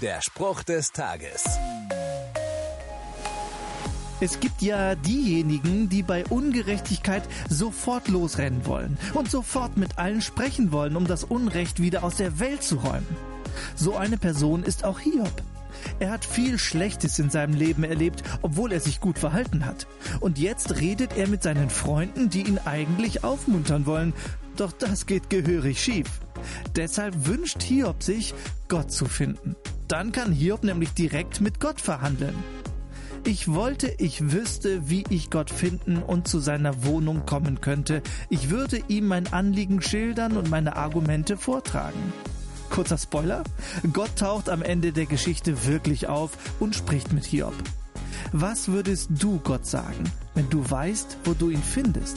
Der Spruch des Tages. Es gibt ja diejenigen, die bei Ungerechtigkeit sofort losrennen wollen und sofort mit allen sprechen wollen, um das Unrecht wieder aus der Welt zu räumen. So eine Person ist auch Hiob. Er hat viel Schlechtes in seinem Leben erlebt, obwohl er sich gut verhalten hat. Und jetzt redet er mit seinen Freunden, die ihn eigentlich aufmuntern wollen. Doch das geht gehörig schief. Deshalb wünscht Hiob sich, Gott zu finden. Dann kann Hiob nämlich direkt mit Gott verhandeln. Ich wollte, ich wüsste, wie ich Gott finden und zu seiner Wohnung kommen könnte. Ich würde ihm mein Anliegen schildern und meine Argumente vortragen. Kurzer Spoiler, Gott taucht am Ende der Geschichte wirklich auf und spricht mit Hiob. Was würdest du Gott sagen, wenn du weißt, wo du ihn findest?